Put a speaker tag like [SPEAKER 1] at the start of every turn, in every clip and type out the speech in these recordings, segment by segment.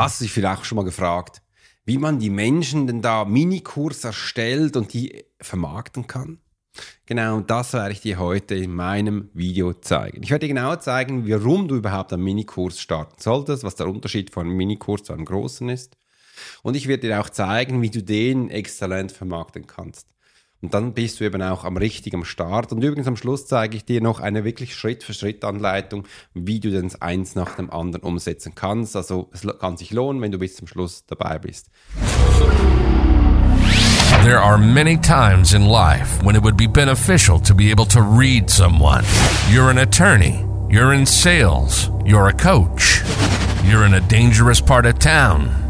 [SPEAKER 1] Hast du dich vielleicht auch schon mal gefragt, wie man die Menschen denn da Minikurs erstellt und die vermarkten kann? Genau das werde ich dir heute in meinem Video zeigen. Ich werde dir genau zeigen, warum du überhaupt einen Minikurs starten solltest, was der Unterschied von einem Minikurs zu einem großen ist. Und ich werde dir auch zeigen, wie du den exzellent vermarkten kannst. Und dann bist du eben auch am richtigen Start. Und übrigens am Schluss zeige ich dir noch eine wirklich Schritt-für-Schritt-Anleitung, wie du denn eins nach dem anderen umsetzen kannst. Also es kann sich lohnen, wenn du bis zum Schluss dabei bist.
[SPEAKER 2] There are many times in life when it would be beneficial to be able to read someone. You're an attorney, you're in sales, you're a coach, you're in a dangerous part of town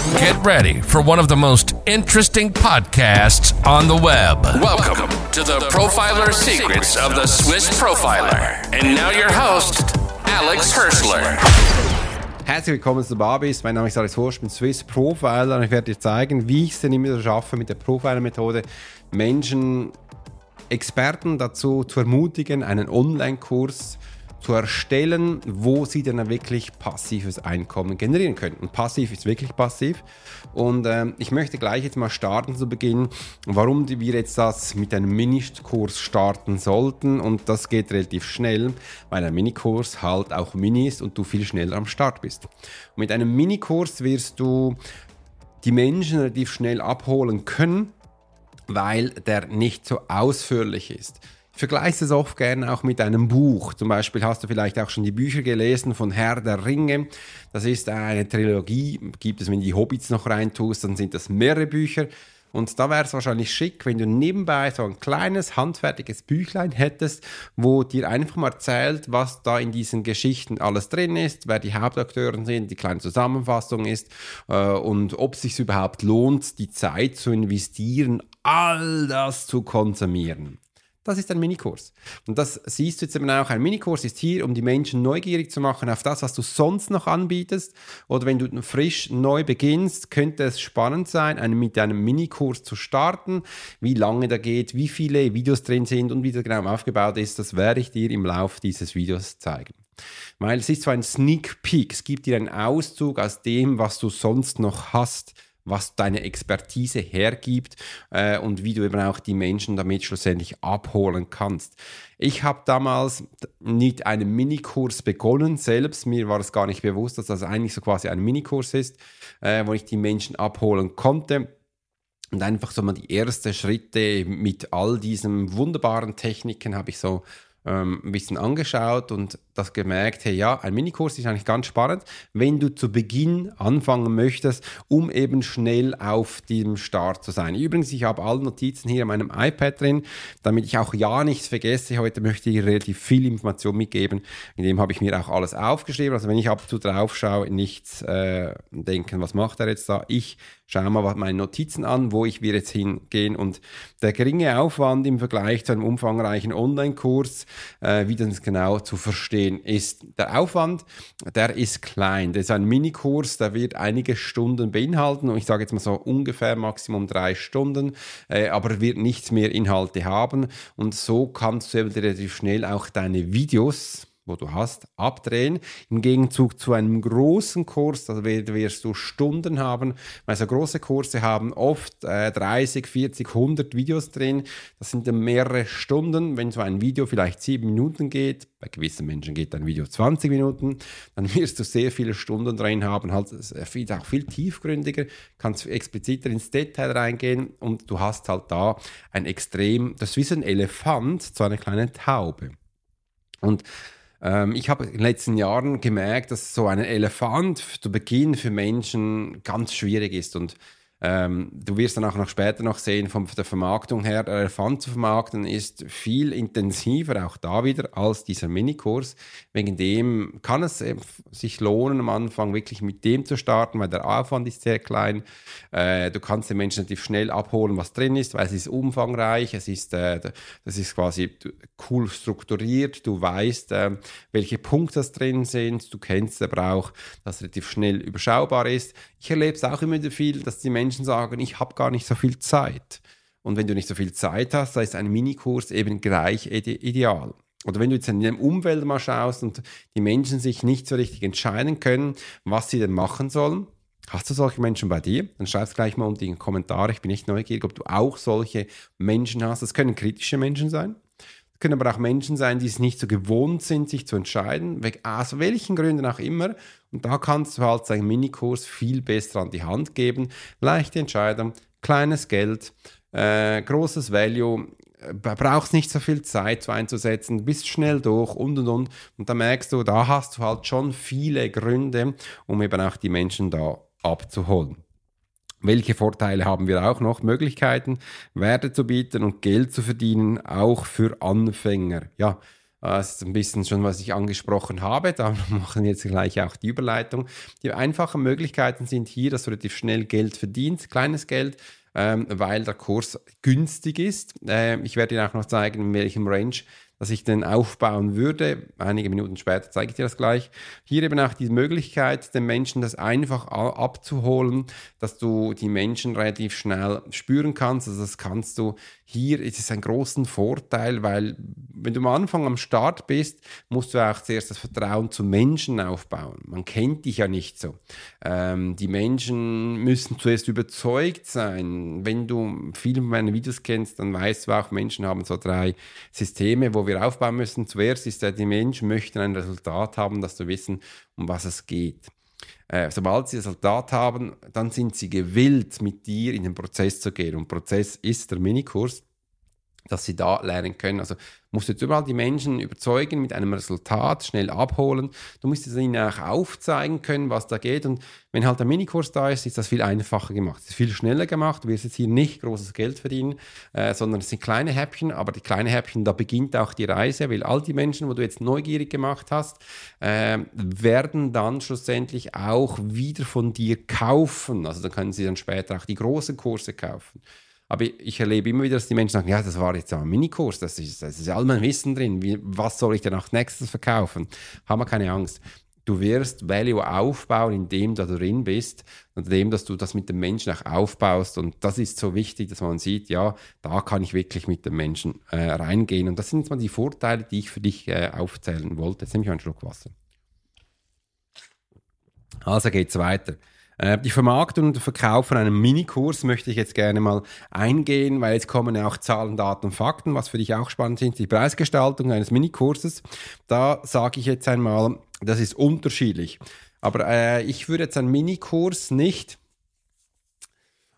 [SPEAKER 2] Get ready for one of the most interesting podcasts on the web. Welcome to the Profiler Secrets of the Swiss Profiler. And now your host, Alex Hirschler.
[SPEAKER 1] Herzlich willkommen zu Babis. Mein Name ist Alex Horst, ich bin Swiss Profiler und ich werde dir zeigen, wie ich es denn immer schaffe, mit der Profiler-Methode Menschen, Experten dazu zu ermutigen, einen Online-Kurs zu erstellen, wo sie dann wirklich passives Einkommen generieren können. Und passiv ist wirklich passiv. Und ähm, ich möchte gleich jetzt mal starten zu Beginn, warum wir jetzt das mit einem Minikurs starten sollten. Und das geht relativ schnell, weil ein Minikurs halt auch Mini ist und du viel schneller am Start bist. Und mit einem Minikurs wirst du die Menschen relativ schnell abholen können, weil der nicht so ausführlich ist vergleiche es oft gerne auch mit einem Buch. Zum Beispiel hast du vielleicht auch schon die Bücher gelesen von Herr der Ringe. Das ist eine Trilogie. Gibt es, wenn du die Hobbits noch reintust, dann sind das mehrere Bücher. Und da wäre es wahrscheinlich schick, wenn du nebenbei so ein kleines, handfertiges Büchlein hättest, wo dir einfach mal erzählt, was da in diesen Geschichten alles drin ist, wer die Hauptakteure sind, die kleine Zusammenfassung ist äh, und ob es sich überhaupt lohnt, die Zeit zu investieren, all das zu konsumieren. Das ist ein Minikurs. Und das siehst du jetzt eben auch. Ein Minikurs ist hier, um die Menschen neugierig zu machen auf das, was du sonst noch anbietest. Oder wenn du frisch neu beginnst, könnte es spannend sein, mit einem Minikurs zu starten. Wie lange der geht, wie viele Videos drin sind und wie der genau aufgebaut ist, das werde ich dir im Laufe dieses Videos zeigen. Weil es ist so ein Sneak Peek. Es gibt dir einen Auszug aus dem, was du sonst noch hast was deine Expertise hergibt äh, und wie du eben auch die Menschen damit schlussendlich abholen kannst. Ich habe damals mit einem Minikurs begonnen selbst. Mir war es gar nicht bewusst, dass das eigentlich so quasi ein Minikurs ist, äh, wo ich die Menschen abholen konnte. Und einfach so mal die ersten Schritte mit all diesen wunderbaren Techniken habe ich so ähm, ein bisschen angeschaut und das gemerkt, hey ja, ein Minikurs ist eigentlich ganz spannend, wenn du zu Beginn anfangen möchtest, um eben schnell auf dem Start zu sein. Übrigens, ich habe alle Notizen hier in meinem iPad drin, damit ich auch ja nichts vergesse. Heute möchte ich relativ viel Information mitgeben. In dem habe ich mir auch alles aufgeschrieben. Also wenn ich ab und zu drauf schaue, nichts äh, denken, was macht er jetzt da? Ich schaue mal meine Notizen an, wo ich wir jetzt hingehen. Und der geringe Aufwand im Vergleich zu einem umfangreichen Online-Kurs, äh, wie das genau zu verstehen ist. Der Aufwand, der ist klein. Das ist ein Minikurs, der wird einige Stunden beinhalten. Und ich sage jetzt mal so ungefähr Maximum drei Stunden, äh, aber wird nichts mehr Inhalte haben. Und so kannst du eben relativ schnell auch deine Videos wo du hast, abdrehen. Im Gegenzug zu einem großen Kurs, da wirst du Stunden haben, weil so große Kurse haben oft äh, 30, 40, 100 Videos drin. Das sind dann mehrere Stunden. Wenn so ein Video vielleicht sieben Minuten geht, bei gewissen Menschen geht ein Video 20 Minuten, dann wirst du sehr viele Stunden drin haben, halt viel, auch viel tiefgründiger, kannst expliziter ins Detail reingehen und du hast halt da ein extrem, das ist wie ein Elefant zu einer kleinen Taube. Und ähm, ich habe in den letzten Jahren gemerkt, dass so ein Elefant zu Beginn für Menschen ganz schwierig ist. Und Ähm, du wirst dann auch noch später noch sehen, von der Vermarktung her, der Elefant zu vermarkten ist viel intensiver, auch da wieder, als dieser Minikurs. Wegen dem kann es sich lohnen, am Anfang wirklich mit dem zu starten, weil der Aufwand ist sehr klein. Äh, du kannst den Menschen relativ schnell abholen, was drin ist, weil es ist umfangreich, es ist, äh, das ist quasi cool strukturiert, du weißt, äh, welche Punkte das drin sind, du kennst aber auch, dass es relativ schnell überschaubar ist. Ich erlebe es auch immer wieder viel, dass die Menschen sagen, ich habe gar nicht so viel Zeit. Und wenn du nicht so viel Zeit hast, da ist ein Minikurs eben gleich ideal. Oder wenn du jetzt in der Umwelt mal schaust und die Menschen sich nicht so richtig entscheiden können, was sie denn machen sollen, Hast du solche Menschen bei dir? Dann schreib es gleich mal unter in die Kommentare. Ich bin echt neugierig, ob du auch solche Menschen hast. Das können kritische Menschen sein. Können aber auch Menschen sein, die es nicht so gewohnt sind, sich zu entscheiden, aus welchen Gründen auch immer. Und da kannst du halt seinen Minikurs viel besser an die Hand geben. Leichte Entscheidung, kleines Geld, äh, großes Value, äh, brauchst nicht so viel Zeit zu einzusetzen, bist schnell durch und und und. Und da merkst du, da hast du halt schon viele Gründe, um eben auch die Menschen da abzuholen. Welche Vorteile haben wir auch noch? Möglichkeiten, Werte zu bieten und Geld zu verdienen, auch für Anfänger. Ja, das ist ein bisschen schon, was ich angesprochen habe. Da machen wir jetzt gleich auch die Überleitung. Die einfachen Möglichkeiten sind hier, dass du relativ schnell Geld verdienst, kleines Geld, ähm, weil der Kurs günstig ist. Ähm, ich werde dir auch noch zeigen, in welchem Range dass ich den aufbauen würde. Einige Minuten später zeige ich dir das gleich. Hier eben auch die Möglichkeit, den Menschen das einfach abzuholen, dass du die Menschen relativ schnell spüren kannst. Also das kannst du hier, ist es ein großen Vorteil, weil wenn du am Anfang am Start bist, musst du auch zuerst das Vertrauen zu Menschen aufbauen. Man kennt dich ja nicht so. Ähm, die Menschen müssen zuerst überzeugt sein. Wenn du viele meiner Videos kennst, dann weißt du auch, Menschen haben so drei Systeme, wo wir wir aufbauen müssen. Zuerst ist ja, die Menschen möchten ein Resultat haben, dass du wissen, um was es geht. Äh, sobald sie das Resultat haben, dann sind sie gewillt, mit dir in den Prozess zu gehen. Und Prozess ist der Minikurs, dass sie da lernen können. Also musst du jetzt überall die Menschen überzeugen mit einem Resultat, schnell abholen. Du musst es ihnen auch aufzeigen können, was da geht. Und wenn halt der Minikurs da ist, ist das viel einfacher gemacht. Es ist viel schneller gemacht. Du wirst jetzt hier nicht großes Geld verdienen, äh, sondern es sind kleine Häppchen. Aber die kleinen Häppchen, da beginnt auch die Reise, weil all die Menschen, wo du jetzt neugierig gemacht hast, äh, werden dann schlussendlich auch wieder von dir kaufen. Also dann können sie dann später auch die großen Kurse kaufen. Aber ich erlebe immer wieder, dass die Menschen sagen, ja, das war jetzt ein Minikurs, das ist, das ist all mein Wissen drin, Wie, was soll ich denn auch nächstes verkaufen? Haben wir keine Angst. Du wirst Value aufbauen, indem du drin bist, indem dass du das mit dem Menschen auch aufbaust. Und das ist so wichtig, dass man sieht, ja, da kann ich wirklich mit dem Menschen äh, reingehen. Und das sind jetzt mal die Vorteile, die ich für dich äh, aufzählen wollte. Jetzt nehme ich einen Schluck Wasser. Also geht es weiter. Äh, die Vermarktung und Verkauf von einem Minikurs möchte ich jetzt gerne mal eingehen, weil jetzt kommen ja auch Zahlen, Daten und Fakten, was für dich auch spannend sind. Die Preisgestaltung eines Minikurses, da sage ich jetzt einmal, das ist unterschiedlich. Aber äh, ich würde jetzt einen Minikurs nicht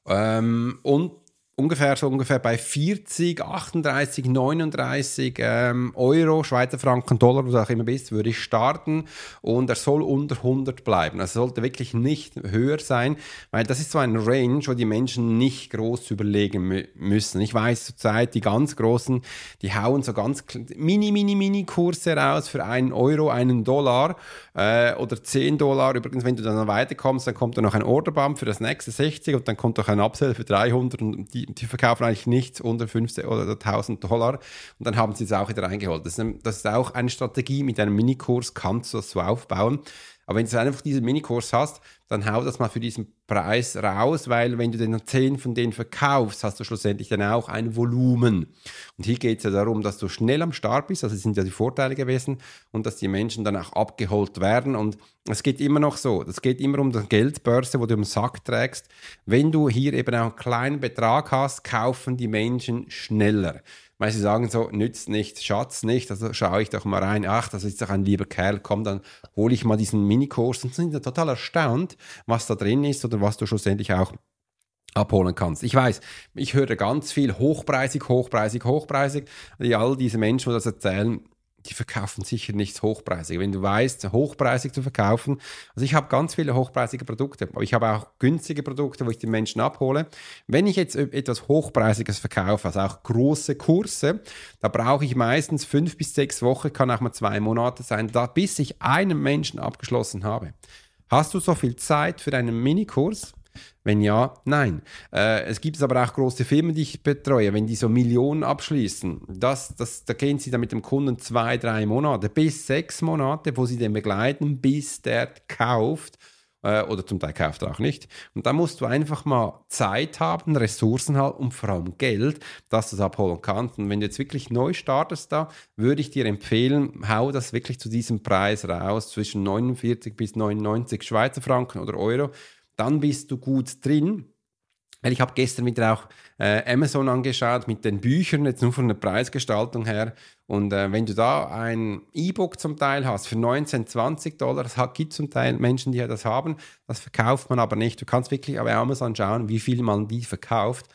[SPEAKER 1] ähm, und ungefähr so ungefähr bei 40, 38, 39 ähm, Euro, Schweizer Franken, Dollar, was auch immer bist, würde ich starten und er soll unter 100 bleiben. Also sollte wirklich nicht höher sein, weil das ist so ein Range, wo die Menschen nicht groß überlegen müssen. Ich weiß zurzeit, die ganz großen, die hauen so ganz mini, mini, mini Kurse raus für einen Euro, einen Dollar äh, oder 10 Dollar. Übrigens, wenn du dann weiterkommst, dann kommt da noch ein Orderbump für das nächste 60 und dann kommt noch ein Upsell für 300 und die, die verkaufen eigentlich nichts unter 15 oder 1000 Dollar und dann haben sie es auch wieder reingeholt. Das ist, das ist auch eine Strategie, mit einem Minikurs kannst du das so aufbauen. Aber wenn du einfach diesen Minikurs hast, dann hau das mal für diesen Preis raus, weil wenn du dann 10 von denen verkaufst, hast du schlussendlich dann auch ein Volumen. Und hier geht es ja darum, dass du schnell am Start bist, also sind ja die Vorteile gewesen, und dass die Menschen dann auch abgeholt werden. Und es geht immer noch so, es geht immer um die Geldbörse, wo du im Sack trägst. Wenn du hier eben auch einen kleinen Betrag hast, kaufen die Menschen schneller weil sie sagen so, nützt nicht, Schatz nicht, also schaue ich doch mal rein, ach, das ist doch ein lieber Kerl, komm, dann hole ich mal diesen Minikurs und sind total erstaunt, was da drin ist oder was du schlussendlich auch abholen kannst. Ich weiß, ich höre ganz viel hochpreisig, hochpreisig, hochpreisig. all diese Menschen, die das erzählen, die verkaufen sicher nichts hochpreisig. Wenn du weißt, hochpreisig zu verkaufen, also ich habe ganz viele hochpreisige Produkte, aber ich habe auch günstige Produkte, wo ich die Menschen abhole. Wenn ich jetzt etwas Hochpreisiges verkaufe, also auch große Kurse, da brauche ich meistens fünf bis sechs Wochen, kann auch mal zwei Monate sein, da, bis ich einen Menschen abgeschlossen habe. Hast du so viel Zeit für einen Minikurs? Wenn ja, nein. Äh, es gibt aber auch große Firmen, die ich betreue, wenn die so Millionen abschließen, das, das, da gehen sie dann mit dem Kunden zwei, drei Monate, bis sechs Monate, wo sie den begleiten, bis der kauft äh, oder zum Teil kauft er auch nicht. Und da musst du einfach mal Zeit haben, Ressourcen haben und vor allem Geld, dass du es abholen kannst. Und wenn du jetzt wirklich neu startest da, würde ich dir empfehlen, hau das wirklich zu diesem Preis raus, zwischen 49 bis 99 Schweizer Franken oder Euro dann bist du gut drin. Ich habe gestern wieder auch äh, Amazon angeschaut mit den Büchern, jetzt nur von der Preisgestaltung her. Und äh, wenn du da ein E-Book zum Teil hast für 19, 20 Dollar, es gibt zum Teil Menschen, die das haben, das verkauft man aber nicht. Du kannst wirklich bei Amazon schauen, wie viel man die verkauft.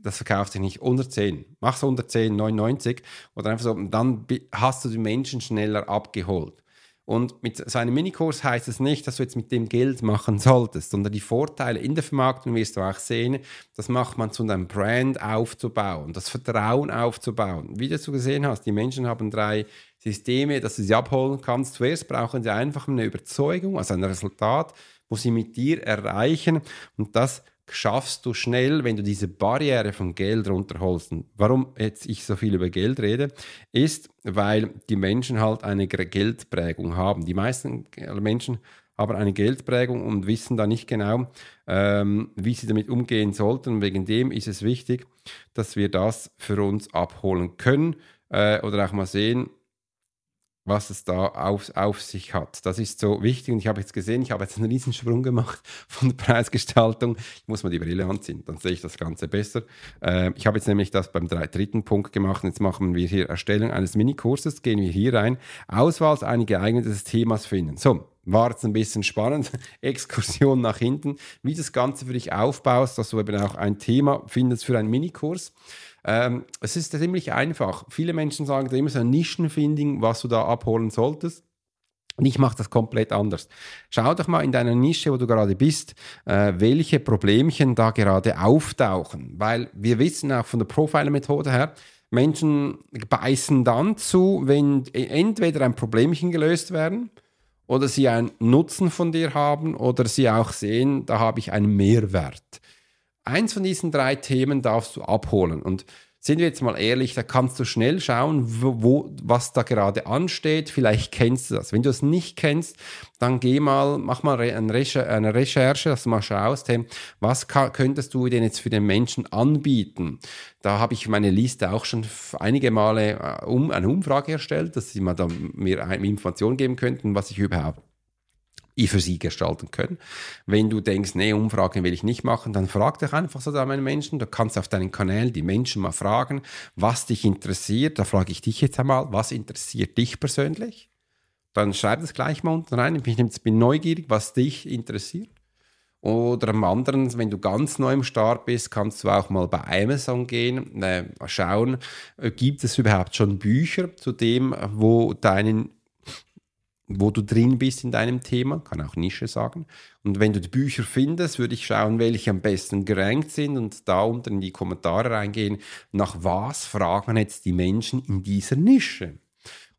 [SPEAKER 1] Das verkauft sich nicht unter 10. Mach es unter 10, 99 oder einfach so. Dann hast du die Menschen schneller abgeholt. Und mit so einem Minikurs heißt es nicht, dass du jetzt mit dem Geld machen solltest, sondern die Vorteile in der Vermarktung wirst du auch sehen. Das macht man zu deinem Brand aufzubauen, das Vertrauen aufzubauen. Wie du gesehen hast, die Menschen haben drei Systeme, dass du sie abholen kannst. Zuerst brauchen sie einfach eine Überzeugung, also ein Resultat, wo sie mit dir erreichen. Und das schaffst du schnell, wenn du diese Barriere von Geld runterholst. Und warum jetzt ich so viel über Geld rede, ist, weil die Menschen halt eine Geldprägung haben. Die meisten Menschen haben eine Geldprägung und wissen da nicht genau, ähm, wie sie damit umgehen sollten. Wegen dem ist es wichtig, dass wir das für uns abholen können äh, oder auch mal sehen, was es da auf, auf sich hat. Das ist so wichtig und ich habe jetzt gesehen, ich habe jetzt einen Riesensprung gemacht von der Preisgestaltung. Ich muss mal die Brille anziehen, dann sehe ich das Ganze besser. Äh, ich habe jetzt nämlich das beim dritten Punkt gemacht. Jetzt machen wir hier Erstellung eines Minikurses, gehen wir hier rein, Auswahl eines geeigneten Themas finden. So, war jetzt ein bisschen spannend. Exkursion nach hinten, wie das Ganze für dich aufbaust, dass du eben auch ein Thema findest für einen Minikurs. Ähm, es ist ziemlich einfach. Viele Menschen sagen da immer so ein Nischenfinding, was du da abholen solltest. Und ich mache das komplett anders. Schau doch mal in deiner Nische, wo du gerade bist, äh, welche Problemchen da gerade auftauchen. Weil wir wissen auch von der Profiler-Methode her, Menschen beißen dann zu, wenn entweder ein Problemchen gelöst werden oder sie einen Nutzen von dir haben oder sie auch sehen, da habe ich einen Mehrwert. Eins von diesen drei Themen darfst du abholen. Und sind wir jetzt mal ehrlich, da kannst du schnell schauen, wo, wo, was da gerade ansteht. Vielleicht kennst du das. Wenn du es nicht kennst, dann geh mal, mach mal eine, Recher eine Recherche, dass du mal schaust, hey, was könntest du denn jetzt für den Menschen anbieten? Da habe ich meine Liste auch schon einige Male äh, um, eine Umfrage erstellt, dass sie mal da mir Informationen geben könnten, was ich überhaupt für sie gestalten können. Wenn du denkst, nee, Umfragen will ich nicht machen, dann frag dich einfach so da meine Menschen. Du kannst auf deinen Kanälen die Menschen mal fragen, was dich interessiert. Da frage ich dich jetzt einmal, was interessiert dich persönlich? Dann schreib das gleich mal unten rein. Ich bin neugierig, was dich interessiert. Oder am anderen, wenn du ganz neu im Start bist, kannst du auch mal bei Amazon gehen, äh, schauen, äh, gibt es überhaupt schon Bücher zu dem, wo deinen wo du drin bist in deinem Thema, kann auch Nische sagen. Und wenn du die Bücher findest, würde ich schauen, welche am besten gerankt sind und da unten in die Kommentare reingehen, nach was fragen jetzt die Menschen in dieser Nische.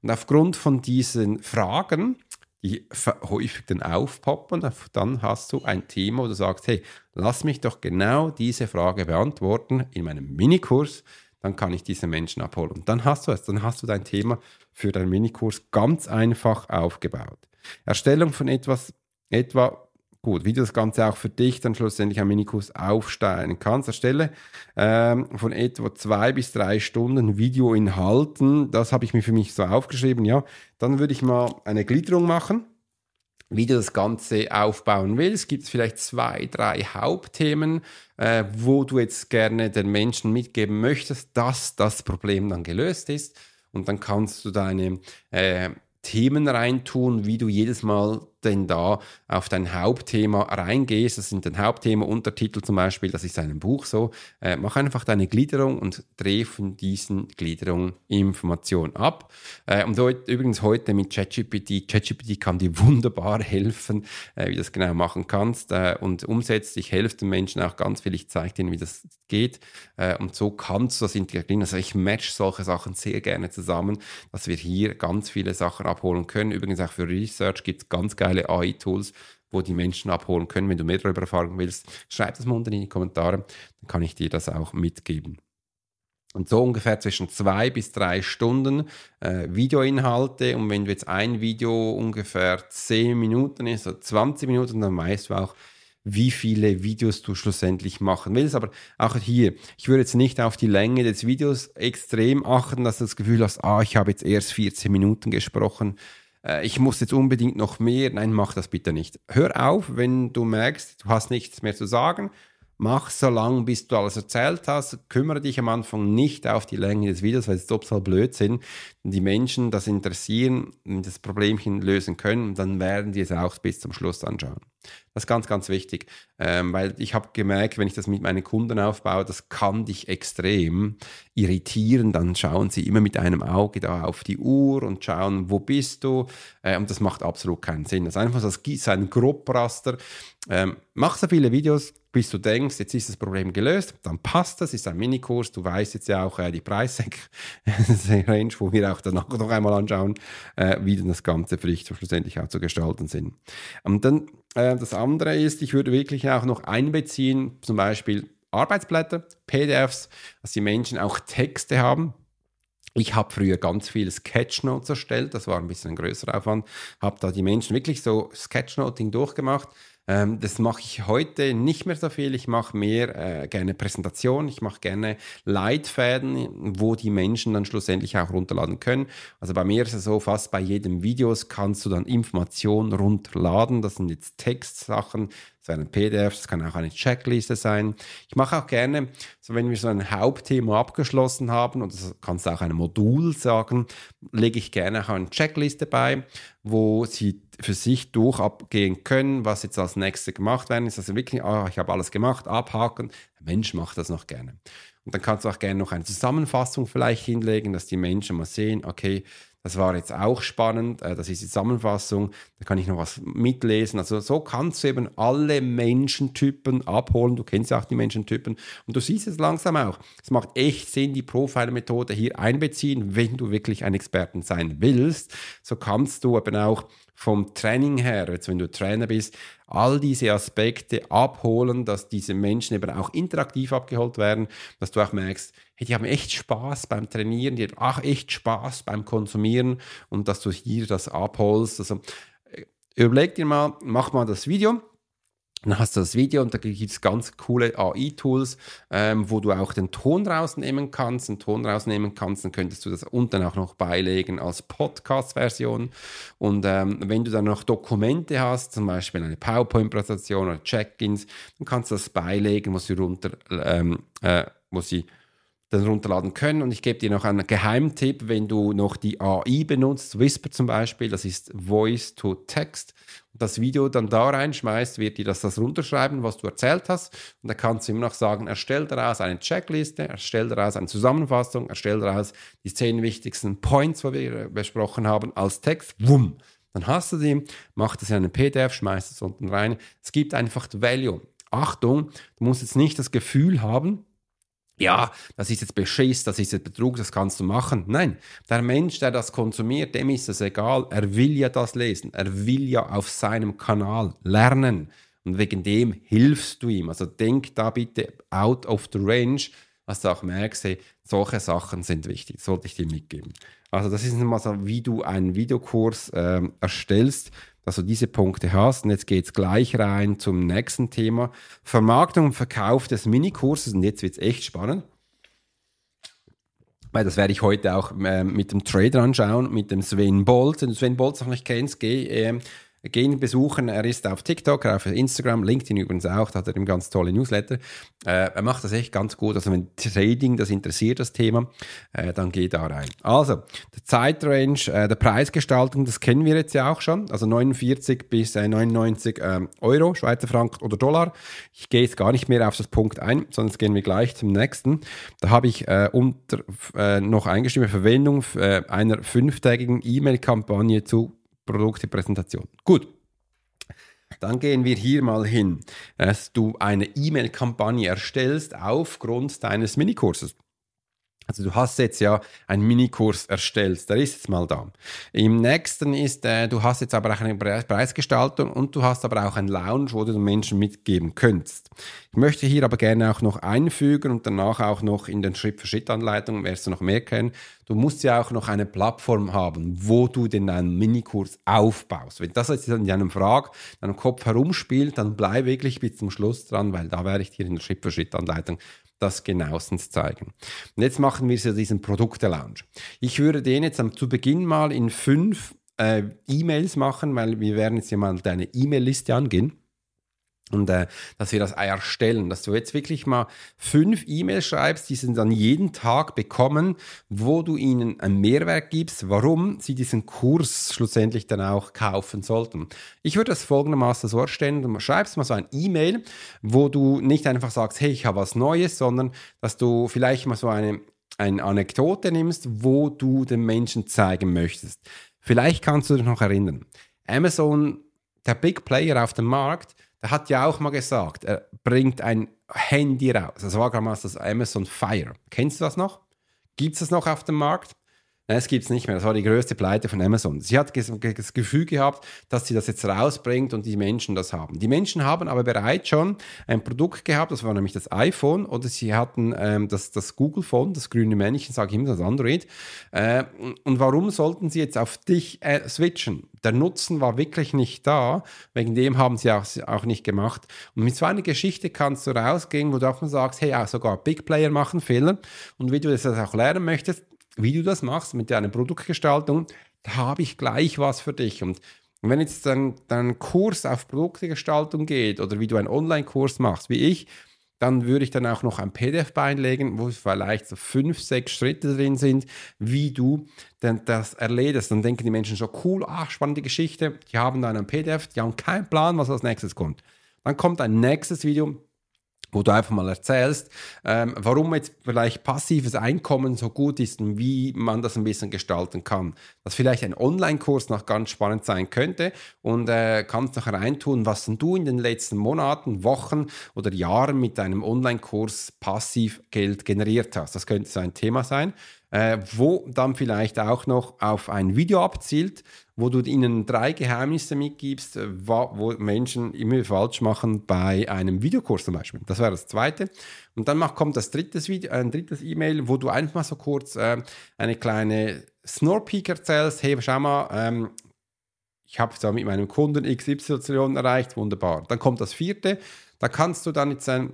[SPEAKER 1] Und aufgrund von diesen Fragen, die häufig dann aufpoppen, dann hast du ein Thema, wo du sagst, hey, lass mich doch genau diese Frage beantworten in meinem Minikurs, dann kann ich diese Menschen abholen. Dann hast du es, dann hast du dein Thema für deinen Minikurs ganz einfach aufgebaut. Erstellung von etwas, etwa, gut, wie du das Ganze auch für dich dann schlussendlich am Minikurs aufsteigen kannst. Erstelle ähm, von etwa zwei bis drei Stunden Videoinhalten, das habe ich mir für mich so aufgeschrieben, ja. Dann würde ich mal eine Gliederung machen wie du das Ganze aufbauen willst. Gibt es vielleicht zwei, drei Hauptthemen, äh, wo du jetzt gerne den Menschen mitgeben möchtest, dass das Problem dann gelöst ist und dann kannst du deine äh, Themen reintun, wie du jedes Mal denn da auf dein Hauptthema reingehst. Das sind dein Hauptthema, Untertitel zum Beispiel, das ist ein Buch so. Äh, mach einfach deine Gliederung und dreh von diesen Gliederungen Informationen ab. Äh, und heute, übrigens heute mit ChatGPT. ChatGPT kann dir wunderbar helfen, äh, wie du das genau machen kannst äh, und umsetzt. Ich helfe den Menschen auch ganz viel. Ich zeige ihnen, wie das geht. Äh, und so kannst du das integrieren. Also ich match solche Sachen sehr gerne zusammen, dass wir hier ganz viele Sachen abholen können. Übrigens auch für Research gibt es ganz geile AI-Tools, wo die Menschen abholen können. Wenn du mehr darüber erfahren willst, schreib das mal unten in die Kommentare, dann kann ich dir das auch mitgeben. Und so ungefähr zwischen zwei bis drei Stunden äh, Videoinhalte. Und wenn du jetzt ein Video ungefähr zehn Minuten ist, oder 20 Minuten, dann weißt du auch, wie viele Videos du schlussendlich machen willst. Aber auch hier, ich würde jetzt nicht auf die Länge des Videos extrem achten, dass du das Gefühl hast, ah, ich habe jetzt erst 14 Minuten gesprochen. Äh, ich muss jetzt unbedingt noch mehr. Nein, mach das bitte nicht. Hör auf, wenn du merkst, du hast nichts mehr zu sagen Mach so lange, bis du alles erzählt hast. Kümmere dich am Anfang nicht auf die Länge des Videos, weil es total Blödsinn. Die Menschen das interessieren, das Problemchen lösen können, dann werden die es auch bis zum Schluss anschauen. Das ist ganz, ganz wichtig, ähm, weil ich habe gemerkt, wenn ich das mit meinen Kunden aufbaue, das kann dich extrem irritieren. Dann schauen sie immer mit einem Auge da auf die Uhr und schauen, wo bist du? Äh, und das macht absolut keinen Sinn. Das ist einfach so ein Grobraster. Ähm, mach so viele Videos, bis du denkst, jetzt ist das Problem gelöst, dann passt das, ist ein Minikurs, du weißt jetzt ja auch äh, die Preisrange, wo wir auch danach noch einmal anschauen, äh, wie denn das Ganze für dich schlussendlich auch zu gestalten sind. Und dann äh, das andere ist, ich würde wirklich auch noch einbeziehen, zum Beispiel Arbeitsblätter, PDFs, dass die Menschen auch Texte haben. Ich habe früher ganz viele Sketchnotes erstellt, das war ein bisschen ein größerer Aufwand, habe da die Menschen wirklich so Sketchnoting durchgemacht ähm, das mache ich heute nicht mehr so viel. Ich mache mehr äh, gerne Präsentationen, ich mache gerne Leitfäden, wo die Menschen dann schlussendlich auch runterladen können. Also bei mir ist es so, fast bei jedem Videos kannst du dann Informationen runterladen. Das sind jetzt Textsachen, das wären PDFs, das kann auch eine Checkliste sein. Ich mache auch gerne, so wenn wir so ein Hauptthema abgeschlossen haben, und das kannst du auch ein Modul sagen, lege ich gerne auch eine Checkliste bei, wo sie für sich durch abgehen können, was jetzt als nächstes gemacht werden ist. Also wirklich, ah, ich habe alles gemacht, abhaken. Der Mensch macht das noch gerne. Und dann kannst du auch gerne noch eine Zusammenfassung vielleicht hinlegen, dass die Menschen mal sehen, okay, das war jetzt auch spannend. Äh, das ist die Zusammenfassung. Da kann ich noch was mitlesen. Also so kannst du eben alle Menschentypen abholen. Du kennst ja auch die Menschentypen. Und du siehst es langsam auch. Es macht echt Sinn, die Profiler-Methode hier einbeziehen, wenn du wirklich ein Experten sein willst. So kannst du eben auch vom Training her, jetzt wenn du Trainer bist, all diese Aspekte abholen, dass diese Menschen eben auch interaktiv abgeholt werden, dass du auch merkst, hey, die haben echt Spaß beim Trainieren, die haben auch echt Spaß beim Konsumieren und dass du hier das abholst. Also äh, überleg dir mal, mach mal das Video dann hast du das Video und da gibt es ganz coole AI-Tools, ähm, wo du auch den Ton rausnehmen kannst, den Ton rausnehmen kannst, dann könntest du das unten auch noch beilegen als Podcast-Version. Und ähm, wenn du dann noch Dokumente hast, zum Beispiel eine PowerPoint-Präsentation oder Check-ins, dann kannst du das beilegen, wo sie runter, ähm, äh, wo sie dann runterladen können. Und ich gebe dir noch einen Geheimtipp, wenn du noch die AI benutzt, Whisper zum Beispiel, das ist Voice to Text, und das Video dann da reinschmeißt, wird dir das, das runterschreiben, was du erzählt hast. Und da kannst du immer noch sagen, erstell daraus eine Checkliste, erstell daraus eine Zusammenfassung, erstell daraus die zehn wichtigsten Points, die wir besprochen haben, als Text. Wumm. Dann hast du die, mach das in einen PDF, schmeißt es unten rein. Es gibt einfach Value. Achtung, du musst jetzt nicht das Gefühl haben, ja, das ist jetzt Beschiss, das ist jetzt Betrug, das kannst du machen. Nein, der Mensch, der das konsumiert, dem ist es egal. Er will ja das lesen. Er will ja auf seinem Kanal lernen. Und wegen dem hilfst du ihm. Also denk da bitte out of the range, dass du auch merkst, hey, solche Sachen sind wichtig. Sollte ich dir mitgeben. Also das ist mal so, wie du einen Videokurs ähm, erstellst dass du diese Punkte hast. Und jetzt geht es gleich rein zum nächsten Thema. Vermarktung und Verkauf des Minikurses. Und jetzt wird es echt spannend. Weil das werde ich heute auch äh, mit dem Trader anschauen, mit dem Sven Bolt. Wenn du Sven Bolt noch nicht kennst, geh, äh, gehen besuchen. Er ist auf TikTok, auf Instagram, LinkedIn übrigens auch, da hat er einen ganz tolle Newsletter. Äh, er macht das echt ganz gut. Also wenn Trading das interessiert, das Thema, äh, dann geh da rein. Also, der Zeitrange, äh, der Preisgestaltung, das kennen wir jetzt ja auch schon. Also 49 bis 99 äh, ähm, Euro, Schweizer Franken oder Dollar. Ich gehe jetzt gar nicht mehr auf das Punkt ein, jetzt gehen wir gleich zum nächsten. Da habe ich äh, unter, äh, noch eingeschrieben, Verwendung einer fünftägigen E-Mail-Kampagne zu Produktepräsentation. Gut. Dann gehen wir hier mal hin, dass du eine E-Mail-Kampagne erstellst aufgrund deines Minikurses. Also du hast jetzt ja einen Minikurs erstellt, der ist jetzt mal da. Im nächsten ist, äh, du hast jetzt aber auch eine Preisgestaltung und du hast aber auch einen Lounge, wo du den Menschen mitgeben könntest. Ich möchte hier aber gerne auch noch einfügen und danach auch noch in den Schritt-für-Schritt-Anleitungen, wirst du noch mehr kennen, du musst ja auch noch eine Plattform haben, wo du den einen Minikurs aufbaust. Wenn das jetzt in deinem Frag, deinem Kopf herumspielt, dann bleib wirklich bis zum Schluss dran, weil da werde ich dir in der Schritt-für-Schritt-Anleitung das genauestens zeigen. Und jetzt machen wir so diesen Produkte-Lounge. Ich würde den jetzt zu Beginn mal in fünf äh, E-Mails machen, weil wir werden jetzt ja mal deine E-Mail-Liste angehen. Und äh, dass wir das erstellen, dass du jetzt wirklich mal fünf E-Mails schreibst, die sie dann jeden Tag bekommen, wo du ihnen einen Mehrwert gibst, warum sie diesen Kurs schlussendlich dann auch kaufen sollten. Ich würde das folgendermaßen so erstellen, du schreibst mal so ein E-Mail, wo du nicht einfach sagst, hey, ich habe was Neues, sondern dass du vielleicht mal so eine, eine Anekdote nimmst, wo du den Menschen zeigen möchtest. Vielleicht kannst du dich noch erinnern. Amazon, der Big Player auf dem Markt, er hat ja auch mal gesagt, er bringt ein Handy raus. Das war damals das Amazon Fire. Kennst du das noch? Gibt es das noch auf dem Markt? Es gibt es nicht mehr. Das war die größte Pleite von Amazon. Sie hat das Gefühl gehabt, dass sie das jetzt rausbringt und die Menschen das haben. Die Menschen haben aber bereits schon ein Produkt gehabt, das war nämlich das iPhone oder sie hatten ähm, das, das Google Phone, das grüne Männchen, sage ich immer, das Android. Äh, und warum sollten sie jetzt auf dich äh, switchen? Der Nutzen war wirklich nicht da, wegen dem haben sie auch, auch nicht gemacht. Und mit so einer Geschichte kannst du rausgehen, wo du auch mal sagst, hey, auch sogar Big Player machen Fehler. Und wie du das auch lernen möchtest, wie du das machst mit deiner Produktgestaltung, da habe ich gleich was für dich. Und wenn jetzt dann dein Kurs auf Produktgestaltung geht oder wie du einen Online-Kurs machst, wie ich, dann würde ich dann auch noch ein PDF beinlegen, wo vielleicht so fünf, sechs Schritte drin sind, wie du denn das erledigst. Dann denken die Menschen so, cool, ach, spannende Geschichte, die haben dann ein PDF, die haben keinen Plan, was als nächstes kommt. Dann kommt ein nächstes Video, wo du einfach mal erzählst, ähm, warum jetzt vielleicht passives Einkommen so gut ist und wie man das ein bisschen gestalten kann. Dass vielleicht ein Online-Kurs noch ganz spannend sein könnte und äh, kannst noch reintun, was du in den letzten Monaten, Wochen oder Jahren mit deinem Online-Kurs passiv Geld generiert hast. Das könnte so ein Thema sein äh, wo dann vielleicht auch noch auf ein Video abzielt, wo du ihnen drei Geheimnisse mitgibst, äh, wo Menschen immer falsch machen bei einem Videokurs zum Beispiel. Das wäre das zweite. Und dann kommt das drittes Video, ein drittes E-Mail, wo du einfach mal so kurz äh, eine kleine Snorpeak erzählst. Hey, schau mal, ähm, ich habe es mit meinem Kunden XY erreicht, wunderbar. Dann kommt das vierte, da kannst du dann jetzt ein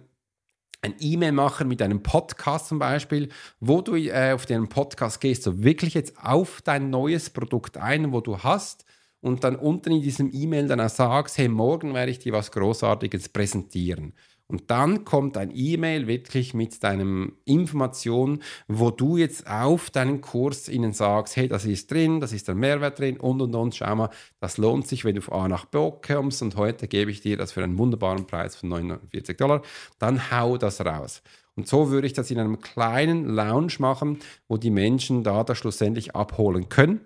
[SPEAKER 1] ein E-Mail machen mit einem Podcast zum Beispiel, wo du äh, auf den Podcast gehst, so wirklich jetzt auf dein neues Produkt ein, wo du hast und dann unten in diesem E-Mail dann auch sagst, hey, morgen werde ich dir was Großartiges präsentieren. Und dann kommt ein E-Mail wirklich mit deinen Informationen, wo du jetzt auf deinen Kurs ihnen sagst, hey, das ist drin, das ist der Mehrwert drin und und und, schau mal, das lohnt sich, wenn du von A nach B kommst und heute gebe ich dir das für einen wunderbaren Preis von 49 Dollar, dann hau das raus. Und so würde ich das in einem kleinen Lounge machen, wo die Menschen da das schlussendlich abholen können.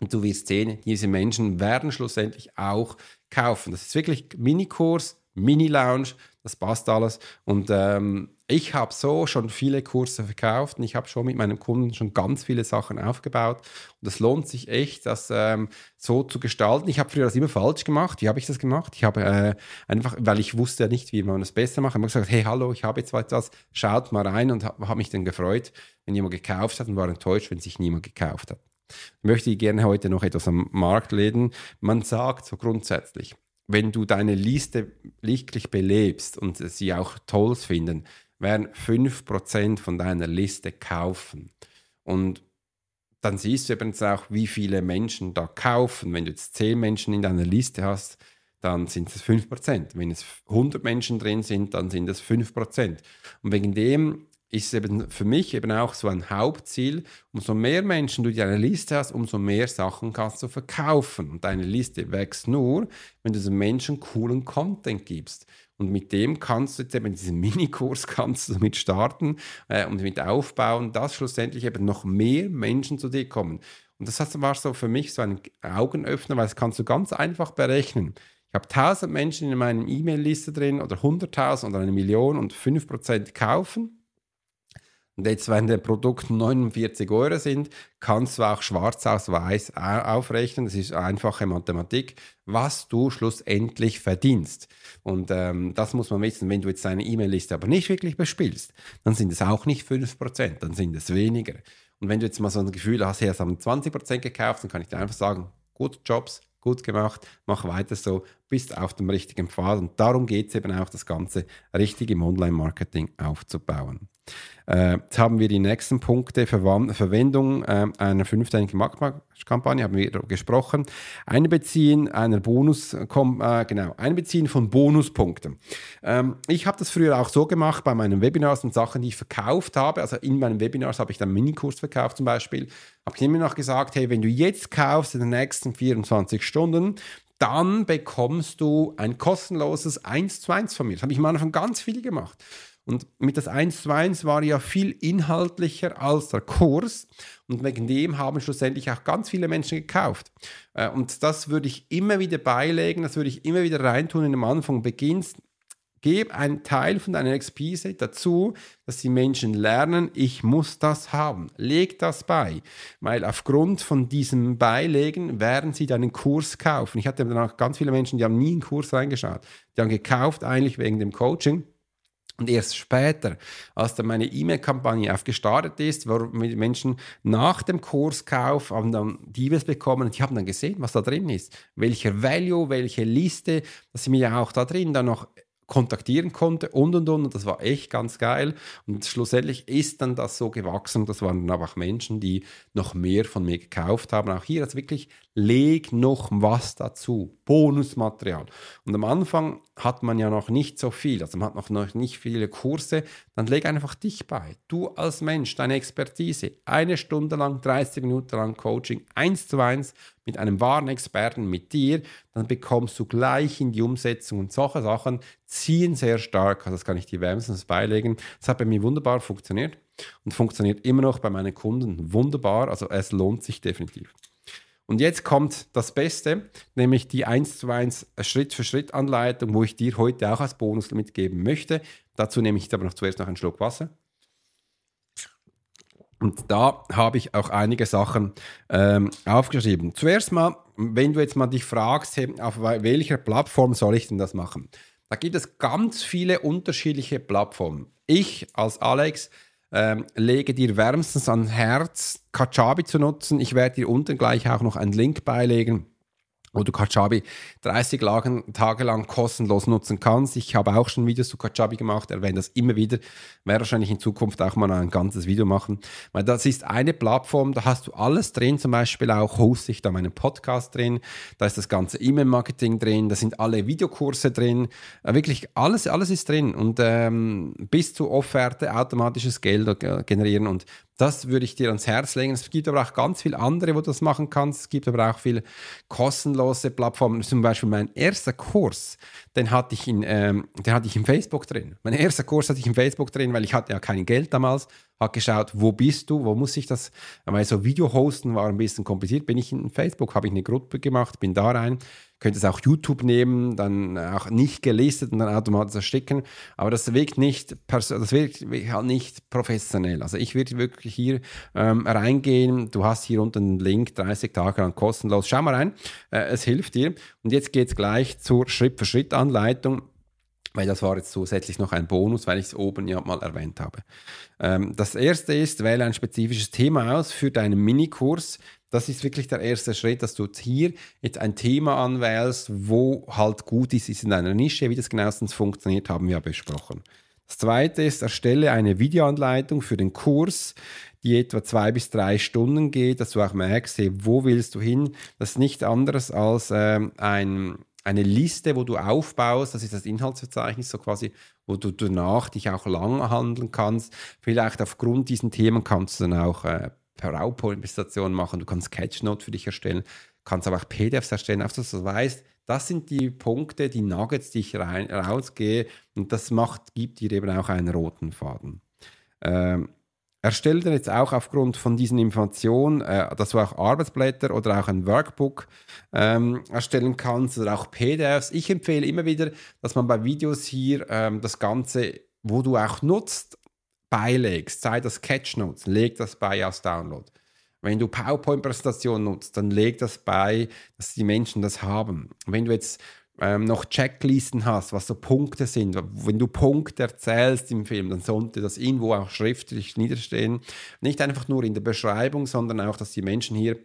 [SPEAKER 1] Und du wirst sehen, diese Menschen werden schlussendlich auch kaufen. Das ist wirklich Minikurs, Mini-Lounge, das passt alles. Und ähm, ich habe so schon viele Kurse verkauft und ich habe schon mit meinem Kunden schon ganz viele Sachen aufgebaut. Und es lohnt sich echt, das ähm, so zu gestalten. Ich habe früher das immer falsch gemacht. Wie habe ich das gemacht? Ich habe äh, einfach, weil ich wusste ja nicht, wie man das besser macht, habe gesagt, hey, hallo, ich habe jetzt etwas, schaut mal rein und habe hab mich dann gefreut, wenn jemand gekauft hat und war enttäuscht, wenn sich niemand gekauft hat. Ich möchte gerne heute noch etwas am Markt reden. Man sagt so grundsätzlich, wenn du deine Liste wirklich belebst und sie auch toll finden, werden 5% von deiner Liste kaufen. Und dann siehst du übrigens auch, wie viele Menschen da kaufen. Wenn du jetzt 10 Menschen in deiner Liste hast, dann sind es 5%. Wenn es 100 Menschen drin sind, dann sind es 5%. Und wegen dem ist eben für mich eben auch so ein Hauptziel. Umso mehr Menschen du in deiner Liste hast, umso mehr Sachen kannst du verkaufen. Und deine Liste wächst nur, wenn du diesen Menschen coolen Content gibst. Und mit dem kannst du jetzt eben diesen Minikurs kannst du damit starten äh, und mit aufbauen, dass schlussendlich eben noch mehr Menschen zu dir kommen. Und das war so für mich so ein Augenöffner, weil das kannst du ganz einfach berechnen. Ich habe 1000 Menschen in meiner E-Mail-Liste drin oder 100.000 oder eine Million und 5% kaufen und jetzt, wenn der Produkt 49 Euro sind, kannst du auch schwarz aus weiß aufrechnen. Das ist einfache Mathematik, was du schlussendlich verdienst. Und ähm, das muss man wissen. Wenn du jetzt deine E-Mail-Liste aber nicht wirklich bespielst, dann sind es auch nicht 5%, dann sind es weniger. Und wenn du jetzt mal so ein Gefühl hast, hey, es haben 20% gekauft, dann kann ich dir einfach sagen, gut Jobs, gut gemacht, mach weiter so, bist auf dem richtigen Pfad. Und darum geht es eben auch, das Ganze richtig im Online-Marketing aufzubauen. Äh, jetzt haben wir die nächsten Punkte, Verwand Verwendung äh, einer fünfteiligen Marktkampagne, haben wir gesprochen. Einbeziehen einer Bonus, äh, genau, Einbeziehen von Bonuspunkten. Ähm, ich habe das früher auch so gemacht bei meinen Webinars und Sachen, die ich verkauft habe. Also in meinen Webinars habe ich dann einen Minikurs verkauft zum Beispiel. Habe ich immer noch gesagt, hey, wenn du jetzt kaufst in den nächsten 24 Stunden, dann bekommst du ein kostenloses 1 zu 1 von mir. Das habe ich am Anfang ganz viel gemacht. Und mit das 1 zu 1 war ja viel inhaltlicher als der Kurs. Und wegen dem haben schlussendlich auch ganz viele Menschen gekauft. Äh, und das würde ich immer wieder beilegen, das würde ich immer wieder reintun in am Anfang beginnst. Gib einen Teil von deiner Expertise dazu, dass die Menschen lernen, ich muss das haben. Leg das bei, weil aufgrund von diesem Beilegen werden sie deinen Kurs kaufen. Ich hatte dann auch ganz viele Menschen, die haben nie einen Kurs reingeschaut. Die haben gekauft eigentlich wegen dem Coaching und erst später, als dann meine E-Mail-Kampagne aufgestartet ist, wo Menschen nach dem Kurskauf haben dann Dives bekommen und die haben dann gesehen, was da drin ist. Welcher Value, welche Liste, dass sie mir auch da drin dann noch kontaktieren konnte und und und. Und das war echt ganz geil. Und schlussendlich ist dann das so gewachsen. Das waren dann auch Menschen, die noch mehr von mir gekauft haben. Auch hier, also wirklich, leg noch was dazu. Bonusmaterial. Und am Anfang hat man ja noch nicht so viel, also man hat noch nicht viele Kurse, dann leg einfach dich bei. Du als Mensch, deine Expertise, eine Stunde lang, 30 Minuten lang Coaching, eins zu eins mit einem wahren Experten, mit dir, dann bekommst du gleich in die Umsetzung und solche Sachen ziehen sehr stark. Also das kann ich dir wärmstens beilegen. Das hat bei mir wunderbar funktioniert und funktioniert immer noch bei meinen Kunden wunderbar. Also es lohnt sich definitiv. Und jetzt kommt das Beste, nämlich die 1 zu 1 Schritt-für-Schritt-Anleitung, wo ich dir heute auch als Bonus mitgeben möchte. Dazu nehme ich aber noch zuerst noch einen Schluck Wasser. Und da habe ich auch einige Sachen ähm, aufgeschrieben. Zuerst mal, wenn du jetzt mal dich fragst, auf welcher Plattform soll ich denn das machen? Da gibt es ganz viele unterschiedliche Plattformen. Ich als Alex ähm, lege dir wärmstens ans Herz, Kajabi zu nutzen. Ich werde dir unten gleich auch noch einen Link beilegen wo du Kajabi 30 Tage lang kostenlos nutzen kannst. Ich habe auch schon Videos zu Kajabi gemacht, erwähne das immer wieder. Werde wahrscheinlich in Zukunft auch mal ein ganzes Video machen. Weil das ist eine Plattform, da hast du alles drin, zum Beispiel auch hoste ich da meinen Podcast drin, da ist das ganze E-Mail-Marketing drin, da sind alle Videokurse drin, äh, wirklich alles, alles ist drin und ähm, bis zur Offerte automatisches Geld generieren und das würde ich dir ans Herz legen. Es gibt aber auch ganz viele andere, wo du das machen kannst. Es gibt aber auch viele kostenlose Plattformen. Zum Beispiel mein erster Kurs, den hatte ich in, ähm, den hatte ich in Facebook drin. Mein erster Kurs hatte ich in Facebook drin, weil ich hatte ja kein Geld damals. Habe geschaut, wo bist du, wo muss ich das, weil so Video hosten war ein bisschen kompliziert. Bin ich in Facebook, habe ich eine Gruppe gemacht, bin da rein könnt es auch YouTube nehmen, dann auch nicht gelistet und dann automatisch ersticken. Aber das wirkt nicht, das wirkt halt nicht professionell. Also ich würde wirklich hier ähm, reingehen. Du hast hier unten einen Link, 30 Tage lang kostenlos. Schau mal rein, äh, es hilft dir. Und jetzt geht es gleich zur Schritt-für-Schritt-Anleitung weil das war jetzt zusätzlich noch ein Bonus, weil ich es oben ja mal erwähnt habe. Ähm, das erste ist, wähle ein spezifisches Thema aus für deinen Minikurs. Das ist wirklich der erste Schritt, dass du hier jetzt ein Thema anwählst, wo halt gut ist, ist in deiner Nische. Wie das genauestens funktioniert, haben wir ja besprochen. Das zweite ist, erstelle eine Videoanleitung für den Kurs, die etwa zwei bis drei Stunden geht, dass du auch merkst, hey, wo willst du hin? Das ist nichts anderes als ähm, ein, eine Liste, wo du aufbaust, das ist das Inhaltsverzeichnis, so quasi, wo du danach dich auch lang handeln kannst. Vielleicht aufgrund diesen Themen kannst du dann auch äh, PowerPoint-Präsentationen machen, du kannst Sketchnote für dich erstellen, kannst aber auch PDFs erstellen, auf dass du weißt, das sind die Punkte, die Nuggets, die ich rein, rausgehe und das macht, gibt dir eben auch einen roten Faden. Ähm, erstelle dann jetzt auch aufgrund von diesen Informationen, äh, dass du auch Arbeitsblätter oder auch ein Workbook ähm, erstellen kannst oder auch PDFs. Ich empfehle immer wieder, dass man bei Videos hier ähm, das Ganze, wo du auch nutzt, beilegst, sei das Catchnotes, leg das bei als Download. Wenn du PowerPoint-Präsentationen nutzt, dann leg das bei, dass die Menschen das haben. Wenn du jetzt ähm, noch Checklisten hast, was so Punkte sind, wenn du Punkte erzählst im Film, dann sollte das irgendwo auch schriftlich niederstehen. Nicht einfach nur in der Beschreibung, sondern auch, dass die Menschen hier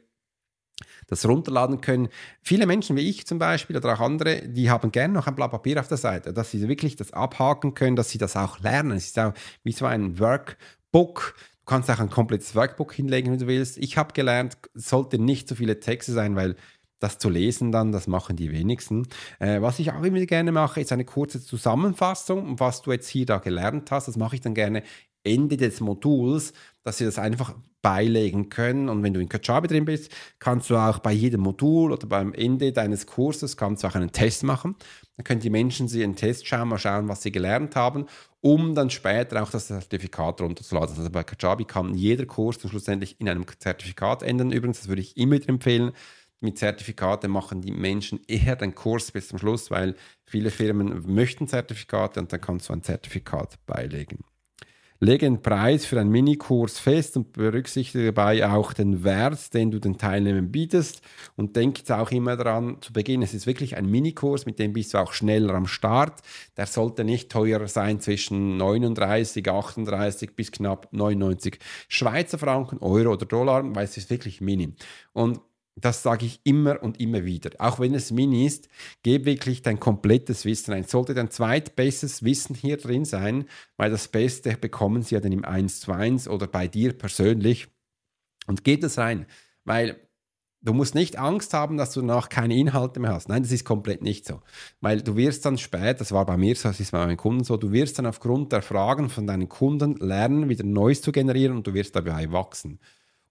[SPEAKER 1] das runterladen können. Viele Menschen wie ich zum Beispiel oder auch andere, die haben gerne noch ein Blatt Papier auf der Seite, dass sie wirklich das abhaken können, dass sie das auch lernen. Es ist auch wie so ein Workbook. Du kannst auch ein komplettes Workbook hinlegen, wenn du willst. Ich habe gelernt, es sollte nicht so viele Texte sein, weil das zu lesen dann, das machen die wenigsten. Äh, was ich auch immer gerne mache, ist eine kurze Zusammenfassung, was du jetzt hier da gelernt hast. Das mache ich dann gerne Ende des Moduls, dass sie das einfach beilegen können. Und wenn du in Kajabi drin bist, kannst du auch bei jedem Modul oder beim Ende deines Kurses kannst du auch einen Test machen. Dann können die Menschen sie einen Test schauen, mal schauen, was sie gelernt haben, um dann später auch das Zertifikat runterzuladen. Also bei Kajabi kann jeder Kurs dann schlussendlich in einem Zertifikat enden. Übrigens, das würde ich immer wieder empfehlen. Mit Zertifikaten machen die Menschen eher den Kurs bis zum Schluss, weil viele Firmen möchten Zertifikate und dann kannst du ein Zertifikat beilegen. Lege einen Preis für einen Minikurs fest und berücksichtige dabei auch den Wert, den du den Teilnehmern bietest. Und denke jetzt auch immer daran, zu Beginn, es ist wirklich ein Minikurs, mit dem bist du auch schneller am Start. Der sollte nicht teurer sein zwischen 39, 38 bis knapp 99 Schweizer Franken, Euro oder Dollar, weil es ist wirklich mini. Und das sage ich immer und immer wieder. Auch wenn es Mini ist, gib wirklich dein komplettes Wissen ein. Sollte dein zweitbestes Wissen hier drin sein, weil das Beste bekommen sie ja dann im 1 zu 1 oder bei dir persönlich. Und gib das rein, weil du musst nicht Angst haben, dass du danach keine Inhalte mehr hast. Nein, das ist komplett nicht so. Weil du wirst dann spät, das war bei mir so, das ist bei meinen Kunden so, du wirst dann aufgrund der Fragen von deinen Kunden lernen, wieder Neues zu generieren und du wirst dabei wachsen.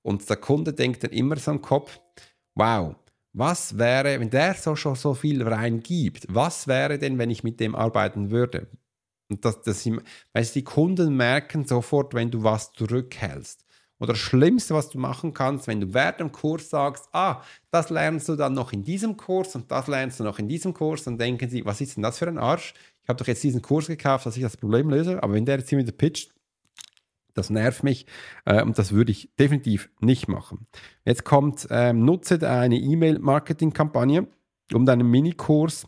[SPEAKER 1] Und der Kunde denkt dann immer so im Kopf, wow, was wäre, wenn der so schon so viel reingibt, was wäre denn, wenn ich mit dem arbeiten würde? Und das, das, weil die Kunden merken sofort, wenn du was zurückhältst. Oder das Schlimmste, was du machen kannst, wenn du während dem Kurs sagst, ah, das lernst du dann noch in diesem Kurs und das lernst du noch in diesem Kurs, dann denken sie, was ist denn das für ein Arsch? Ich habe doch jetzt diesen Kurs gekauft, dass ich das Problem löse. Aber wenn der jetzt hier wieder pitcht, das nervt mich äh, und das würde ich definitiv nicht machen. Jetzt kommt, ähm, nutze eine E-Mail-Marketing-Kampagne, um deinen Minikurs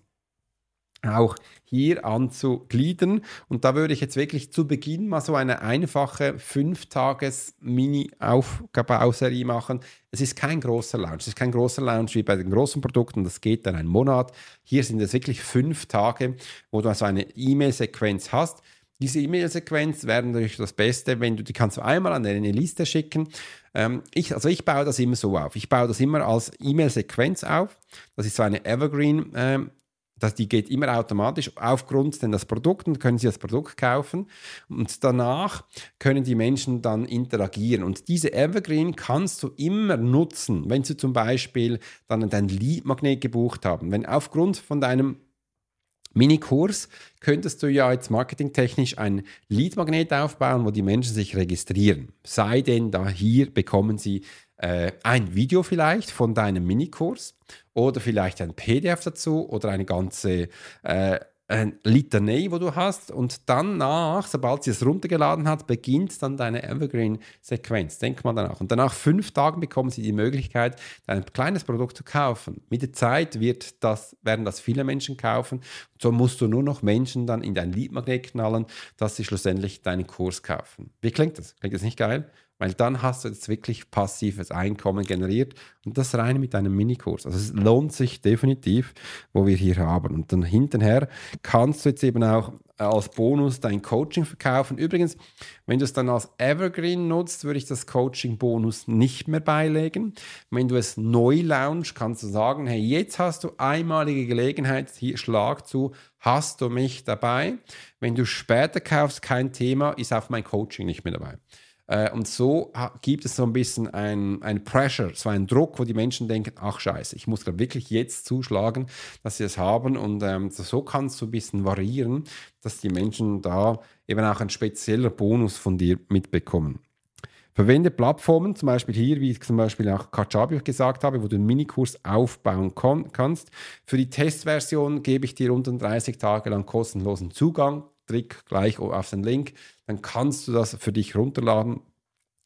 [SPEAKER 1] auch hier anzugliedern. Und da würde ich jetzt wirklich zu Beginn mal so eine einfache 5-Tages-Mini-Aufbauserie machen. Es ist kein großer Launch. Es ist kein großer Launch wie bei den großen Produkten. Das geht dann einen Monat. Hier sind es wirklich fünf Tage, wo du also eine E-Mail-Sequenz hast. Diese E-Mail-Sequenz wäre natürlich das Beste, wenn du die kannst du einmal an eine Liste schicken. Ähm, ich, also ich baue das immer so auf. Ich baue das immer als E-Mail-Sequenz auf. Das ist so eine Evergreen. Ähm, das, die geht immer automatisch aufgrund denn das Produkt und können sie das Produkt kaufen und danach können die Menschen dann interagieren und diese Evergreen kannst du immer nutzen, wenn sie zum Beispiel dann dein Lead-Magnet gebucht haben. Wenn aufgrund von deinem Minikurs könntest du ja jetzt marketingtechnisch ein Lead-Magnet aufbauen, wo die Menschen sich registrieren. Sei denn, da hier bekommen sie äh, ein Video vielleicht von deinem Minikurs oder vielleicht ein PDF dazu oder eine ganze äh, ein Litanei, wo du hast und dann nach, sobald sie es runtergeladen hat, beginnt dann deine Evergreen-Sequenz. Denk mal danach. Und danach fünf Tagen bekommen sie die Möglichkeit, ein kleines Produkt zu kaufen. Mit der Zeit wird das, werden das viele Menschen kaufen. So musst du nur noch Menschen dann in dein Leadmagnet knallen, dass sie schlussendlich deinen Kurs kaufen. Wie klingt das? Klingt das nicht geil? Weil dann hast du jetzt wirklich passives Einkommen generiert und das rein mit einem Minikurs. Also es lohnt sich definitiv, wo wir hier haben. Und dann hinterher kannst du jetzt eben auch äh, als Bonus dein Coaching verkaufen. Übrigens, wenn du es dann als Evergreen nutzt, würde ich das Coaching-Bonus nicht mehr beilegen. Wenn du es neu launch, kannst du sagen, hey, jetzt hast du einmalige Gelegenheit, hier Schlag zu, hast du mich dabei. Wenn du später kaufst, kein Thema, ist auf mein Coaching nicht mehr dabei. Äh, und so gibt es so ein bisschen ein, ein Pressure, so einen Druck, wo die Menschen denken, ach scheiße, ich muss gerade wirklich jetzt zuschlagen, dass sie es haben. Und ähm, so kann es so ein bisschen variieren, dass die Menschen da eben auch einen speziellen Bonus von dir mitbekommen. Verwende Plattformen, zum Beispiel hier, wie ich zum Beispiel auch Kajabi gesagt habe, wo du einen Minikurs aufbauen kannst. Für die Testversion gebe ich dir unter 30 Tage lang kostenlosen Zugang. Trick gleich auf den Link dann kannst du das für dich runterladen,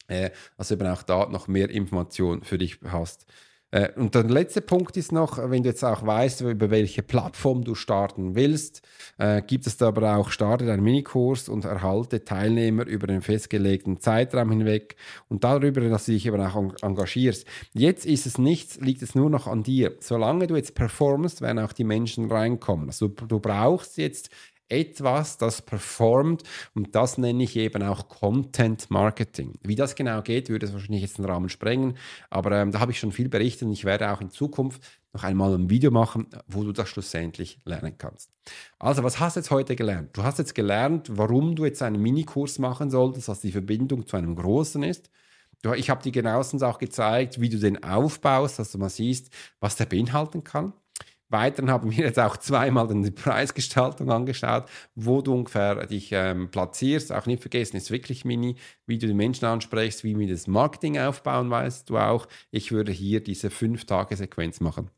[SPEAKER 1] äh, also eben auch da noch mehr Informationen für dich hast. Äh, und der letzte Punkt ist noch, wenn du jetzt auch weißt, über welche Plattform du starten willst, äh, gibt es da aber auch, starte deinen Minikurs und erhalte Teilnehmer über den festgelegten Zeitraum hinweg und darüber, dass du dich eben auch engagierst. Jetzt ist es nichts, liegt es nur noch an dir. Solange du jetzt performst, werden auch die Menschen reinkommen. Also du brauchst jetzt etwas, das performt und das nenne ich eben auch Content Marketing. Wie das genau geht, würde es wahrscheinlich jetzt den Rahmen sprengen, aber ähm, da habe ich schon viel berichtet und ich werde auch in Zukunft noch einmal ein Video machen, wo du das schlussendlich lernen kannst. Also, was hast du jetzt heute gelernt? Du hast jetzt gelernt, warum du jetzt einen Minikurs machen solltest, was die Verbindung zu einem großen ist. Ich habe dir genauestens auch gezeigt, wie du den aufbaust, dass du mal siehst, was der beinhalten kann. Weiteren haben wir jetzt auch zweimal die Preisgestaltung angeschaut, wo du ungefähr dich ähm, platzierst. Auch nicht vergessen, ist wirklich mini, wie du die Menschen ansprichst, wie wir das Marketing aufbauen, weißt du auch. Ich würde hier diese fünf Tage Sequenz machen.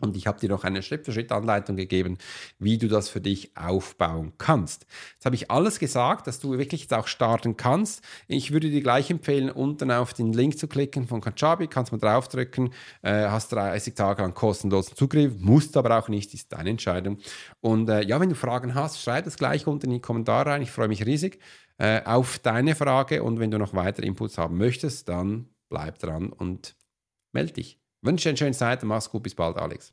[SPEAKER 1] Und ich habe dir noch eine Schritt-für-Schritt-Anleitung gegeben, wie du das für dich aufbauen kannst. Jetzt habe ich alles gesagt, dass du wirklich jetzt auch starten kannst. Ich würde dir gleich empfehlen, unten auf den Link zu klicken von Kajabi, kannst mal draufdrücken, äh, hast 30 Tage lang kostenlosen Zugriff, musst aber auch nicht, ist deine Entscheidung. Und äh, ja, wenn du Fragen hast, schreib das gleich unten in die Kommentare rein. Ich freue mich riesig äh, auf deine Frage und wenn du noch weitere Inputs haben möchtest, dann bleib dran und melde dich. Wünsche dir eine schöne Zeit und mach's gut. Bis bald, Alex.